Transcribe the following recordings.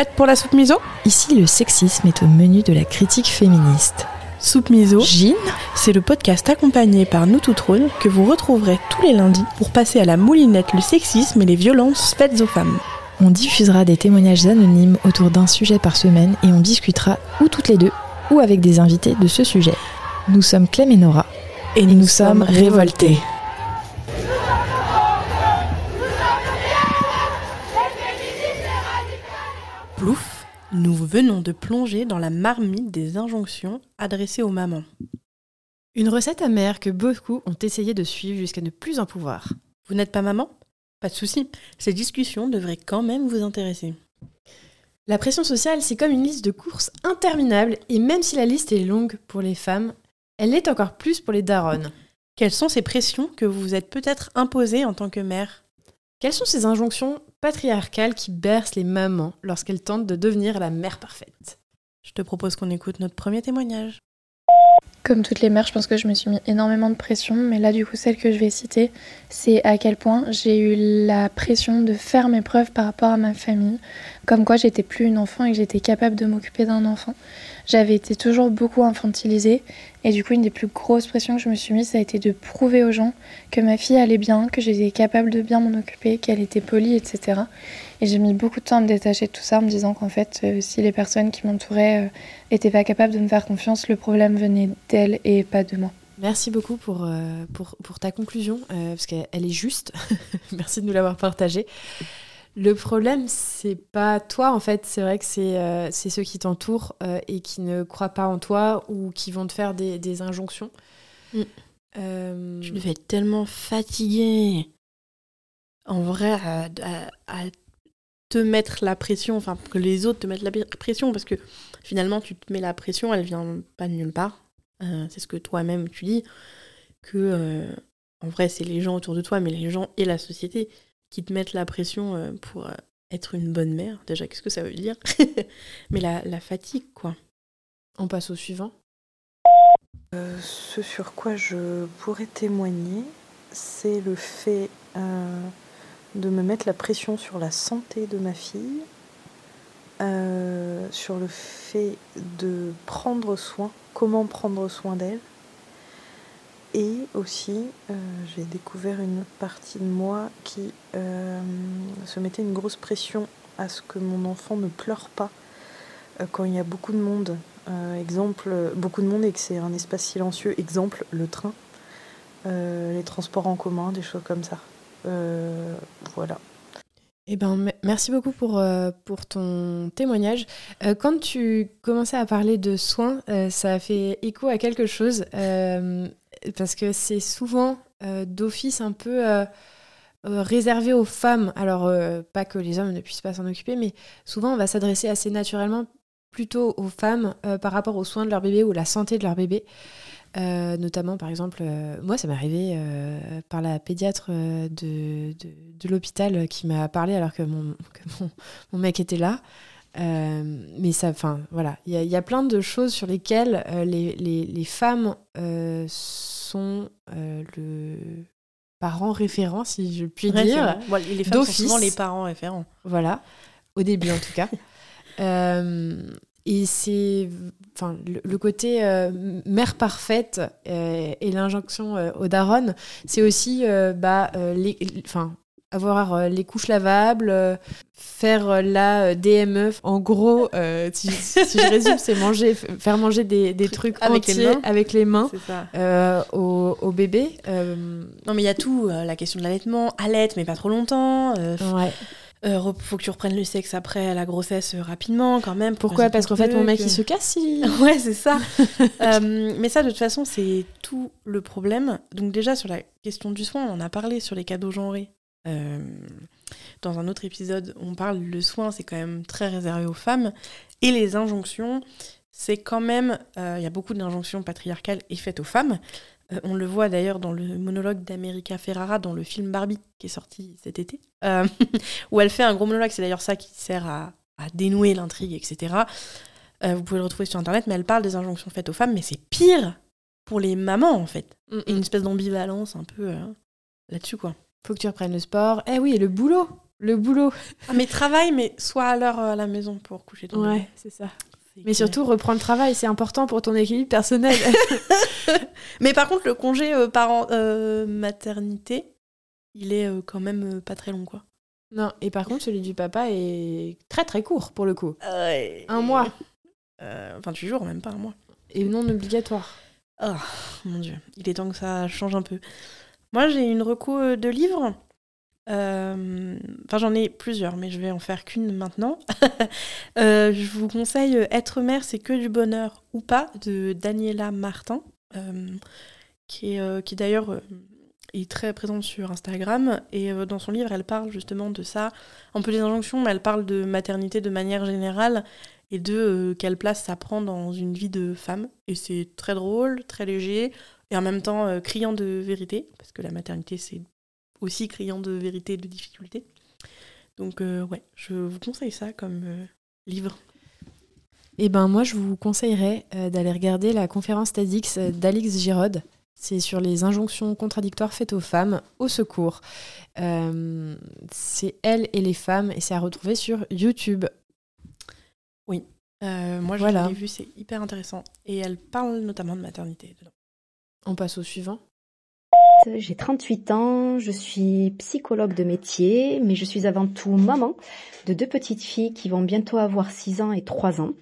Prête pour la soupe miso Ici, le sexisme est au menu de la critique féministe. Soupe miso, Gine c'est le podcast accompagné par nous tout trône que vous retrouverez tous les lundis pour passer à la moulinette le sexisme et les violences faites aux femmes. On diffusera des témoignages anonymes autour d'un sujet par semaine et on discutera ou toutes les deux ou avec des invités de ce sujet. Nous sommes Clem et Nora Et nous sommes révoltés. Plouf, nous venons de plonger dans la marmite des injonctions adressées aux mamans. Une recette amère que beaucoup ont essayé de suivre jusqu'à ne plus en pouvoir. Vous n'êtes pas maman? Pas de souci, ces discussions devraient quand même vous intéresser. La pression sociale, c'est comme une liste de courses interminable, et même si la liste est longue pour les femmes, elle l'est encore plus pour les daronnes. Quelles sont ces pressions que vous vous êtes peut-être imposées en tant que mère? Quelles sont ces injonctions patriarcales qui bercent les mamans lorsqu'elles tentent de devenir la mère parfaite Je te propose qu'on écoute notre premier témoignage. Comme toutes les mères, je pense que je me suis mis énormément de pression, mais là, du coup, celle que je vais citer, c'est à quel point j'ai eu la pression de faire mes preuves par rapport à ma famille, comme quoi j'étais plus une enfant et que j'étais capable de m'occuper d'un enfant. J'avais été toujours beaucoup infantilisée, et du coup, une des plus grosses pressions que je me suis mise, ça a été de prouver aux gens que ma fille allait bien, que j'étais capable de bien m'en occuper, qu'elle était polie, etc. Et j'ai mis beaucoup de temps à me détacher de tout ça en me disant qu'en fait, euh, si les personnes qui m'entouraient euh, étaient pas capables de me faire confiance, le problème venait d'elles et pas de moi. Merci beaucoup pour, euh, pour, ta conclusion, euh, parce qu'elle elle est juste. Merci de nous l'avoir partagée. Le problème, c'est pas toi, en fait. C'est vrai que c'est euh, ceux qui t'entourent euh, et qui ne croient pas en toi ou qui vont te faire des, des injonctions. Euh, Tu devais être tellement fatiguée. En vrai, à, à- à te mettre la pression, enfin que les autres te mettent la pression, parce que finalement, tu te mets la pression, elle vient pas de nulle part. Euh, c'est ce que toi-même tu dis, que en vrai, c'est les gens autour de toi, mais les gens et la société qui te mettent la pression euh, pour euh, être une bonne mère. Déjà, qu'est-ce que ça veut dire? Mais la, la fatigue, quoi. On passe au suivant. Euh, ce sur quoi je pourrais témoigner, c'est le fait euh, de me mettre la pression sur la santé de ma fille, euh, sur le fait de prendre soin, comment prendre soin d'elle. Et aussi, euh, j'ai découvert une partie de moi qui euh, se mettait une grosse pression à ce que mon enfant ne pleure pas euh, quand il y a beaucoup de monde. Exemple, beaucoup de monde et que c'est un espace silencieux. Exemple, le train, les transports en commun, des choses comme ça. Voilà. Eh ben, me- merci beaucoup pour, euh, pour ton témoignage. Euh, quand tu commençais à parler de soins, euh, ça a fait écho à quelque chose, parce que c'est souvent d'office un peu réservé aux femmes. Alors, pas que les hommes ne puissent pas s'en occuper, mais souvent on va s'adresser assez naturellement plutôt aux femmes euh, par rapport aux soins de leur bébé ou la santé de leur bébé. Euh, notamment, par exemple, euh, moi, ça m'est arrivé par la pédiatre de, de, de l'hôpital qui m'a parlé alors que mon, que mon, mon mec était là. Mais ça, enfin, voilà, il y, a- il y a plein de choses sur lesquelles les, les, les femmes sont le parent référent, si je puis dire. Voilà, les femmes sont souvent les parents référents. Voilà, au début en tout cas. Euh, et c'est enfin, le, le côté euh, mère parfaite euh, et l'injonction euh, aux daronnes, c'est aussi euh, bah, euh, les, enfin, avoir euh, les couches lavables, euh, faire euh, la DME. En gros, euh, si, si je résume, c'est manger, faire manger des, des trucs Avec les entiers mains. avec les mains euh, au, au bébé. Euh, Non, mais il y a tout. euh, la question de l'allaitement. Allaite, mais pas trop longtemps. euh, ouais. Euh, faut que tu reprennes le sexe après la grossesse euh, rapidement, quand même. pour Pourquoi? Parce qu'en fait, mon mec, il se casse. Ouais, c'est ça. Euh, mais ça, de toute façon, c'est tout le problème. Donc déjà, sur la question du soin, on en a parlé sur les cadeaux genrés. Dans un autre épisode, on parle le soin, c'est quand même très réservé aux femmes. Et les injonctions, c'est quand même... Il y a beaucoup d'injonctions patriarcales et faites aux femmes. Euh, on le voit d'ailleurs dans le monologue d'America Ferrara dans le film Barbie qui est sorti cet été, euh, où elle fait un gros monologue. C'est d'ailleurs ça qui sert à, à dénouer l'intrigue, etc. Euh, vous pouvez le retrouver sur internet, mais elle parle des injonctions faites aux femmes, mais c'est pire pour les mamans en fait. Et une espèce d'ambivalence un peu là-dessus quoi. Faut que tu reprennes le sport. Eh oui, et le boulot. le boulot. Ah, mais travail, mais soit à l'heure à la maison pour coucher ton Ouais, bébé. c'est ça. Mais surtout, reprendre le travail, c'est important pour ton équilibre personnel. Mais par contre, le congé euh, parent euh, maternité, il est euh, quand même pas très long, quoi. non, et par contre, celui du papa est très très court pour le coup. Un mois. Euh, 28 jours, même pas un mois. Et non obligatoire. Oh, mon dieu, il est temps que ça change un peu. Moi, j'ai une reco de livres. Euh, Enfin, j'en ai plusieurs, mais je vais en faire qu'une maintenant. Euh, je vous conseille euh, Être mère, c'est que du bonheur ou pas de Daniela Martin, qui est, d'ailleurs est très présente sur Instagram. Et dans son livre, elle parle justement de ça, un peu des injonctions, mais elle parle de maternité de manière générale et de quelle place ça prend dans une vie de femme. Et c'est très drôle, très léger, et en même temps criant de vérité, parce que la maternité, c'est aussi criant de vérité et de difficulté. Donc euh, ouais, je vous conseille ça comme euh, livre. Et ben moi, je vous conseillerais euh, d'aller regarder la conférence TEDx euh, d'Alix Giraud. C'est sur les injonctions contradictoires faites aux femmes au secours. Euh, c'est elle et les femmes et c'est à retrouver sur YouTube. Euh, moi, je Voilà. l'ai vu, c'est hyper intéressant. Et elle parle notamment de maternité dedans. On passe au suivant. J'ai 38 ans, je suis psychologue de métier, mais je suis avant tout maman de deux petites filles qui vont bientôt avoir 6 ans et 3 ans.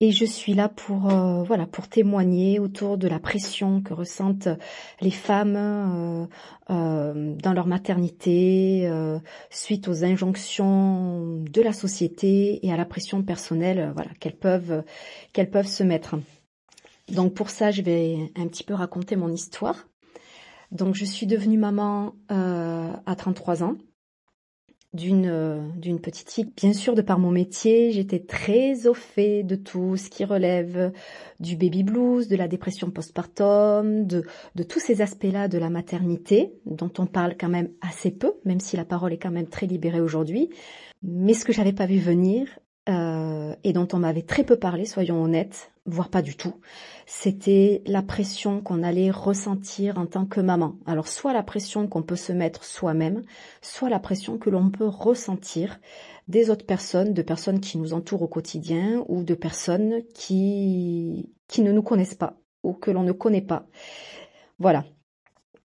Et je suis là pour euh, voilà pour témoigner autour de la pression que ressentent les femmes euh, euh, dans leur maternité euh, suite aux injonctions de la société et à la pression personnelle euh, voilà qu'elles peuvent qu'elles peuvent se mettre. Donc pour ça, je vais un petit peu raconter mon histoire. Donc je suis devenue maman euh, à 33 ans d'une euh, d'une petite fille. Bien sûr, de par mon métier, j'étais très au fait de tout ce qui relève du baby blues, de la dépression postpartum, de de tous ces aspects-là de la maternité dont on parle quand même assez peu, même si la parole est quand même très libérée aujourd'hui. Mais ce que j'avais pas vu venir euh, et dont on m'avait très peu parlé, soyons honnêtes, voire pas du tout, c'était la pression qu'on allait ressentir en tant que maman. Alors soit la pression qu'on peut se mettre soi-même, soit la pression que l'on peut ressentir des autres personnes, de personnes qui nous entourent au quotidien ou de personnes qui, qui ne nous connaissent pas ou que l'on ne connaît pas. Voilà.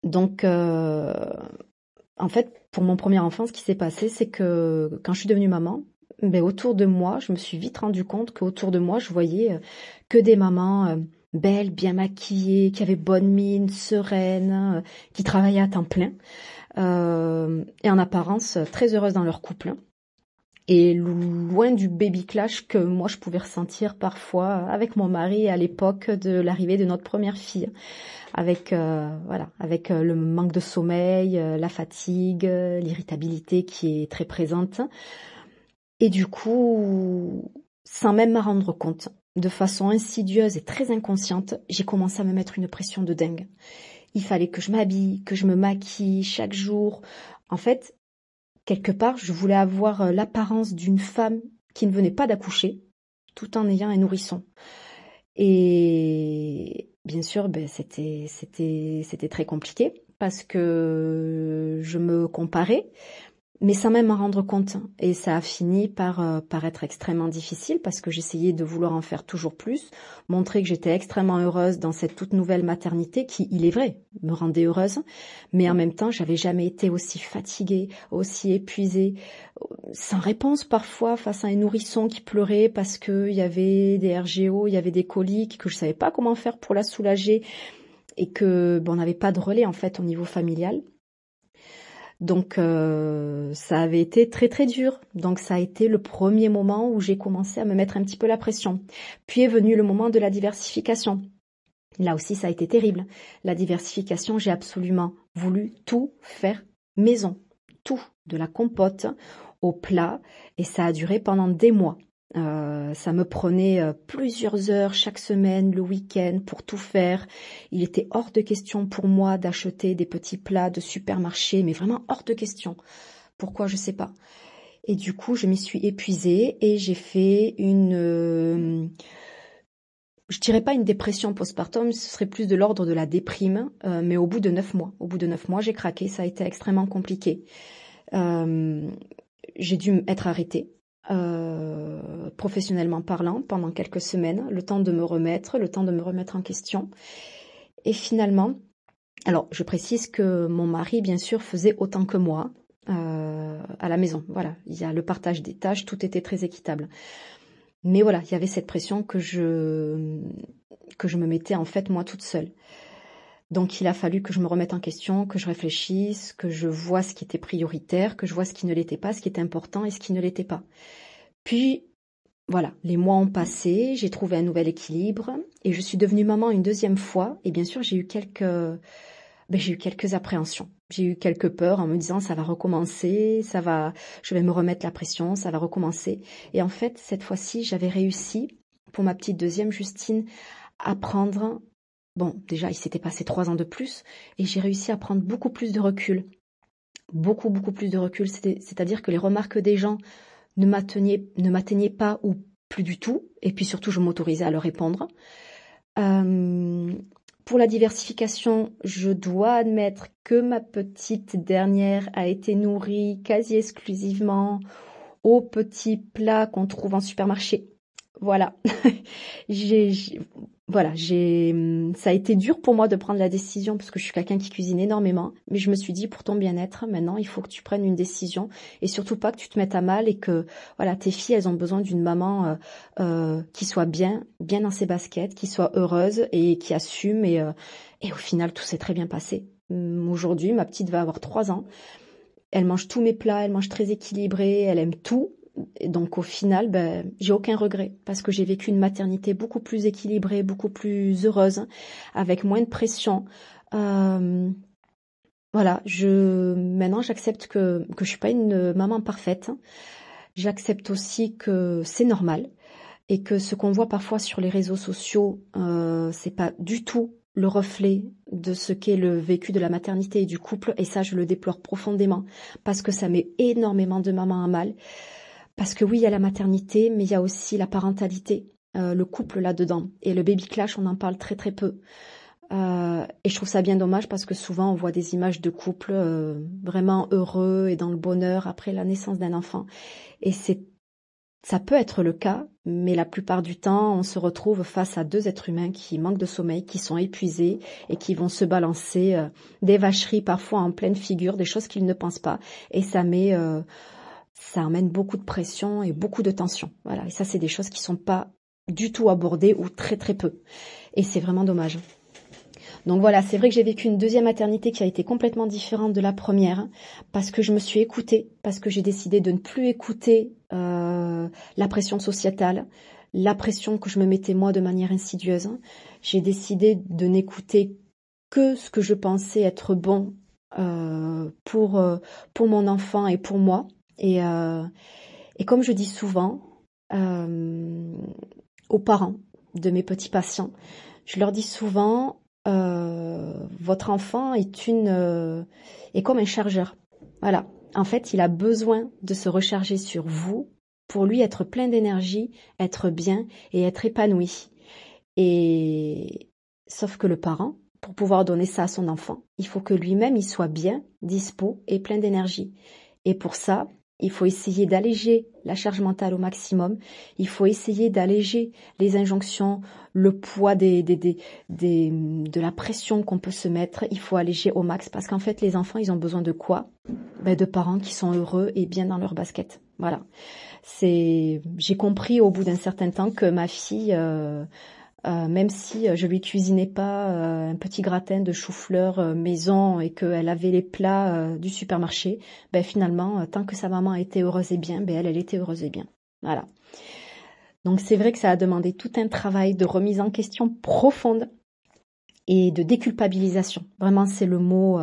Donc, euh, en fait, pour mon premier enfant, ce qui s'est passé, c'est que quand je suis devenue maman, ben, autour de moi, je me suis vite rendu compte qu'autour de moi, je voyais euh, que des mamans euh, belles, bien maquillées, qui avaient bonne mine, sereines, euh, qui travaillaient à temps plein, euh, et en apparence très heureuses dans leur couple. Et lo- loin du baby clash que moi je pouvais ressentir parfois avec mon mari à l'époque de l'arrivée de notre première fille, avec euh, voilà, avec le manque de sommeil, la fatigue, l'irritabilité qui est très présente. Et du coup, sans même m'en rendre compte, de façon insidieuse et très inconsciente, j'ai commencé à me mettre une pression de dingue. Il fallait que je m'habille, que je me maquille chaque jour. En fait, quelque part, je voulais avoir euh, l'apparence d'une femme qui ne venait pas d'accoucher, tout en ayant un nourrisson. Et bien sûr, ben, c'était, très compliqué parce que je me comparais, mais sans même m'en rendre compte. Et ça a fini par, euh, par être extrêmement difficile parce que j'essayais de vouloir en faire toujours plus, montrer que j'étais extrêmement heureuse dans cette toute nouvelle maternité qui, il est vrai, me rendait heureuse, mais en même temps, j'avais jamais été aussi fatiguée, aussi épuisée, sans réponse parfois face à un nourrisson qui pleurait parce qu'il y avait des RGO, il y avait des coliques, que je savais pas comment faire pour la soulager et que bon, on n'avait pas de relais en fait au niveau familial. Donc euh, ça avait été très très dur. Donc ça a été le premier moment où j'ai commencé à me mettre un petit peu la pression. Puis est venu le moment de la diversification. Là aussi ça a été terrible. La diversification, j'ai absolument voulu tout faire maison, tout, de la compote au plat, et ça a duré pendant des mois. Euh, ça me prenait euh, plusieurs heures chaque semaine, le week-end, pour tout faire. Il était hors de question pour moi d'acheter des petits plats de supermarché, mais vraiment hors de question. Pourquoi je sais pas. Et du coup, je m'y suis épuisée et j'ai fait une, euh, je dirais pas une dépression postpartum, ce serait plus de l'ordre de la déprime, euh, mais au bout de neuf mois. Au bout de neuf mois, j'ai craqué. Ça a été extrêmement compliqué. j'ai dû être arrêtée. Professionnellement parlant pendant quelques semaines, le temps de me remettre, le temps de me remettre en question. Et finalement, alors je précise que mon mari, bien sûr, faisait autant que moi à la maison. Voilà, il y a le partage des tâches, tout était très équitable. Mais voilà, il y avait cette pression que je que je me mettais en fait moi toute seule. Donc il a fallu que je me remette en question, que je réfléchisse, que je vois ce qui était prioritaire, que je vois ce qui ne l'était pas, ce qui était important et ce qui ne l'était pas. Puis voilà, les mois ont passé, j'ai trouvé un nouvel équilibre et je suis devenue maman une deuxième fois et bien sûr j'ai eu quelques ben, j'ai eu quelques appréhensions. J'ai eu quelques peurs en me disant ça va recommencer, ça va, je vais me remettre la pression, ça va recommencer. Et en fait, cette fois-ci, j'avais réussi pour ma petite deuxième Justine à prendre, bon, déjà, il s'était passé trois ans de plus, et j'ai réussi à prendre beaucoup plus de recul. Beaucoup, beaucoup plus de recul. C'est-à-dire que les remarques des gens ne m'atteignaient pas ou plus du tout, et puis surtout, je m'autorisais à leur répondre. Euh, pour la diversification, je dois admettre que ma petite dernière a été nourrie quasi exclusivement aux petits plats qu'on trouve en supermarché. Voilà. j'ai, voilà, j'ai, hum, ça a été dur pour moi de prendre la décision parce que je suis quelqu'un qui cuisine énormément, mais je me suis dit pour ton bien-être, maintenant, il faut que tu prennes une décision et surtout pas que tu te mettes à mal et que, voilà, tes filles, elles ont besoin d'une maman euh, euh, qui soit bien, bien dans ses baskets, qui soit heureuse et qui assume et, euh, et au final, tout s'est très bien passé. Hum, aujourd'hui, ma petite va avoir trois ans. Elle mange tous mes plats, elle mange très équilibré, elle aime tout donc au final, ben, j'ai aucun regret parce que j'ai vécu une maternité beaucoup plus équilibrée, beaucoup plus heureuse, avec moins de pression. Euh, voilà, je maintenant j'accepte que que je suis pas une maman parfaite. J'accepte aussi que c'est normal et que ce qu'on voit parfois sur les réseaux sociaux, euh, c'est pas du tout le reflet de ce qu'est le vécu de la maternité et du couple. Et ça, je le déplore profondément parce que ça met énormément de mamans à mal. Parce que oui, il y a la maternité, mais il y a aussi la parentalité, euh, le couple là-dedans. Et le baby clash, on en parle très très peu. Euh, et je trouve ça bien dommage parce que souvent on voit des images de couples euh, vraiment heureux et dans le bonheur après la naissance d'un enfant. Et c'est ça peut être le cas, mais la plupart du temps, on se retrouve face à deux êtres humains qui manquent de sommeil, qui sont épuisés et qui vont se balancer des vacheries parfois en pleine figure, des choses qu'ils ne pensent pas. Et ça met ça amène beaucoup de pression et beaucoup de tension. Voilà. Et ça, c'est des choses qui sont pas du tout abordées ou très très peu. Et c'est vraiment dommage. Donc voilà, c'est vrai que j'ai vécu une deuxième maternité qui a été complètement différente de la première parce que je me suis écoutée, parce que j'ai décidé de ne plus écouter euh, la pression sociétale, la pression que je me mettais moi de manière insidieuse. J'ai décidé de n'écouter que ce que je pensais être bon euh, pour euh, pour mon enfant et pour moi et, euh, et comme je dis souvent euh, aux parents de mes petits patients, je leur dis souvent euh, votre enfant est une comme un chargeur. Voilà. En fait, il a besoin de se recharger sur vous pour lui être plein d'énergie, être bien et être épanoui. Et sauf que le parent, pour pouvoir donner ça à son enfant, il faut que lui-même il soit bien, dispo et plein d'énergie. Et pour ça, il faut essayer d'alléger la charge mentale au maximum. Il faut essayer d'alléger les injonctions, le poids des, des, des, de la pression qu'on peut se mettre. Il faut alléger au max parce qu'en fait, les enfants, ils ont besoin de quoi? Ben, De parents qui sont heureux et bien dans leur basket. Voilà. C'est, j'ai compris au bout d'un certain temps que ma fille, euh, euh, même si euh, je lui cuisinais pas euh, un petit gratin de chou-fleur maison et qu'elle avait les plats du supermarché, ben finalement, tant que sa maman était heureuse et bien, ben elle, elle était heureuse et bien. Voilà. Donc c'est vrai que ça a demandé tout un travail de remise en question profonde et de déculpabilisation. Vraiment, c'est le mot,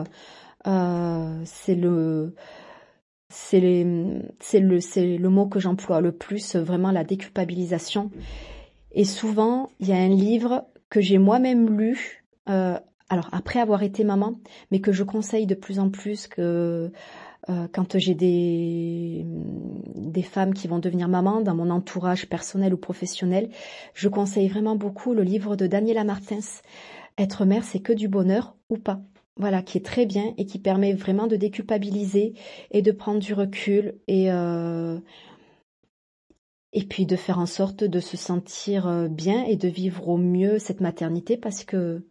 c'est le, c'est le, c'est le mot que j'emploie le plus, vraiment la déculpabilisation. Et souvent, il y a un livre que j'ai moi-même lu, euh, alors après avoir été maman, mais que je conseille de plus en plus que euh, quand j'ai des, des femmes qui vont devenir maman dans mon entourage personnel ou professionnel, je conseille vraiment beaucoup le livre de Daniela Martins, Être mère, c'est que du bonheur ou pas. voilà, qui est très bien et qui permet vraiment de déculpabiliser et de prendre du recul et euh, et puis de faire en sorte de se sentir euh, bien et de vivre au mieux cette maternité parce que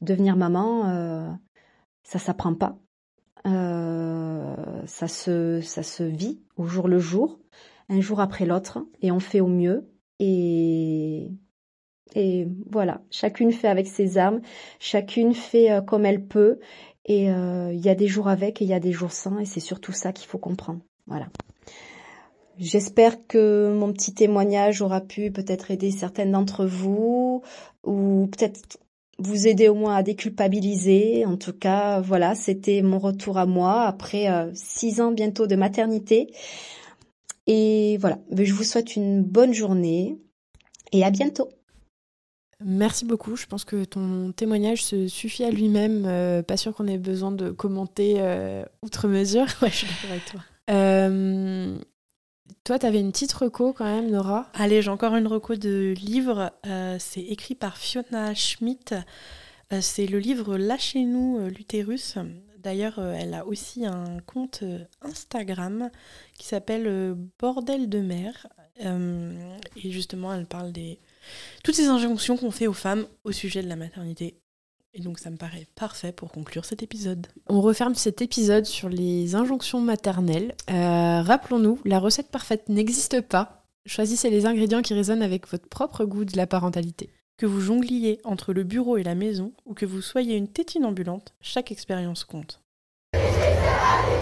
devenir maman, euh, ça s'apprend pas, ça se ça se vit au jour le jour, un jour après l'autre et on fait au mieux et et voilà, chacune fait avec ses armes, chacune fait euh, comme elle peut. Et euh, il y a des jours avec et il y a des jours sans. Et c'est surtout ça qu'il faut comprendre. Voilà. J'espère que mon petit témoignage aura pu peut-être aider certaines d'entre vous ou peut-être vous aider au moins à déculpabiliser. En tout cas, voilà, c'était mon retour à moi après euh, six ans bientôt de maternité. Et voilà, je vous souhaite une bonne journée et à bientôt. Merci beaucoup. Je pense que ton témoignage se suffit à lui-même. Euh, pas sûr qu'on ait besoin de commenter euh, outre mesure. Ouais, je suis d'accord avec toi. Euh, toi, tu une petite reco quand même, Nora? Allez, j'ai encore une reco de livre. c'est écrit par Fiona Schmidt. c'est le livre Lâchez-nous l'utérus. D'ailleurs, elle a aussi un compte Instagram qui s'appelle Bordel de mer. et justement, elle parle des toutes ces injonctions qu'on fait aux femmes au sujet de la maternité. Et donc ça me paraît parfait pour conclure cet épisode. On referme cet épisode sur les injonctions maternelles. Euh, rappelons-nous, la recette parfaite n'existe pas. Choisissez les ingrédients qui résonnent avec votre propre goût de la parentalité. Que vous jongliez entre le bureau et la maison ou que vous soyez une tétine ambulante, chaque expérience compte.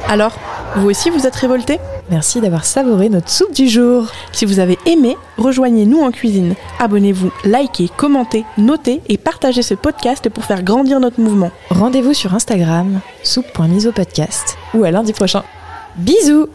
Alors, vous aussi vous êtes révolté Merci d'avoir savouré notre soupe du jour. Si vous avez aimé, rejoignez-nous en cuisine. Abonnez-vous, likez, commentez, notez et partagez ce podcast pour faire grandir notre mouvement. Rendez-vous sur Instagram, soupe.misopodcast ou à lundi prochain. Bisous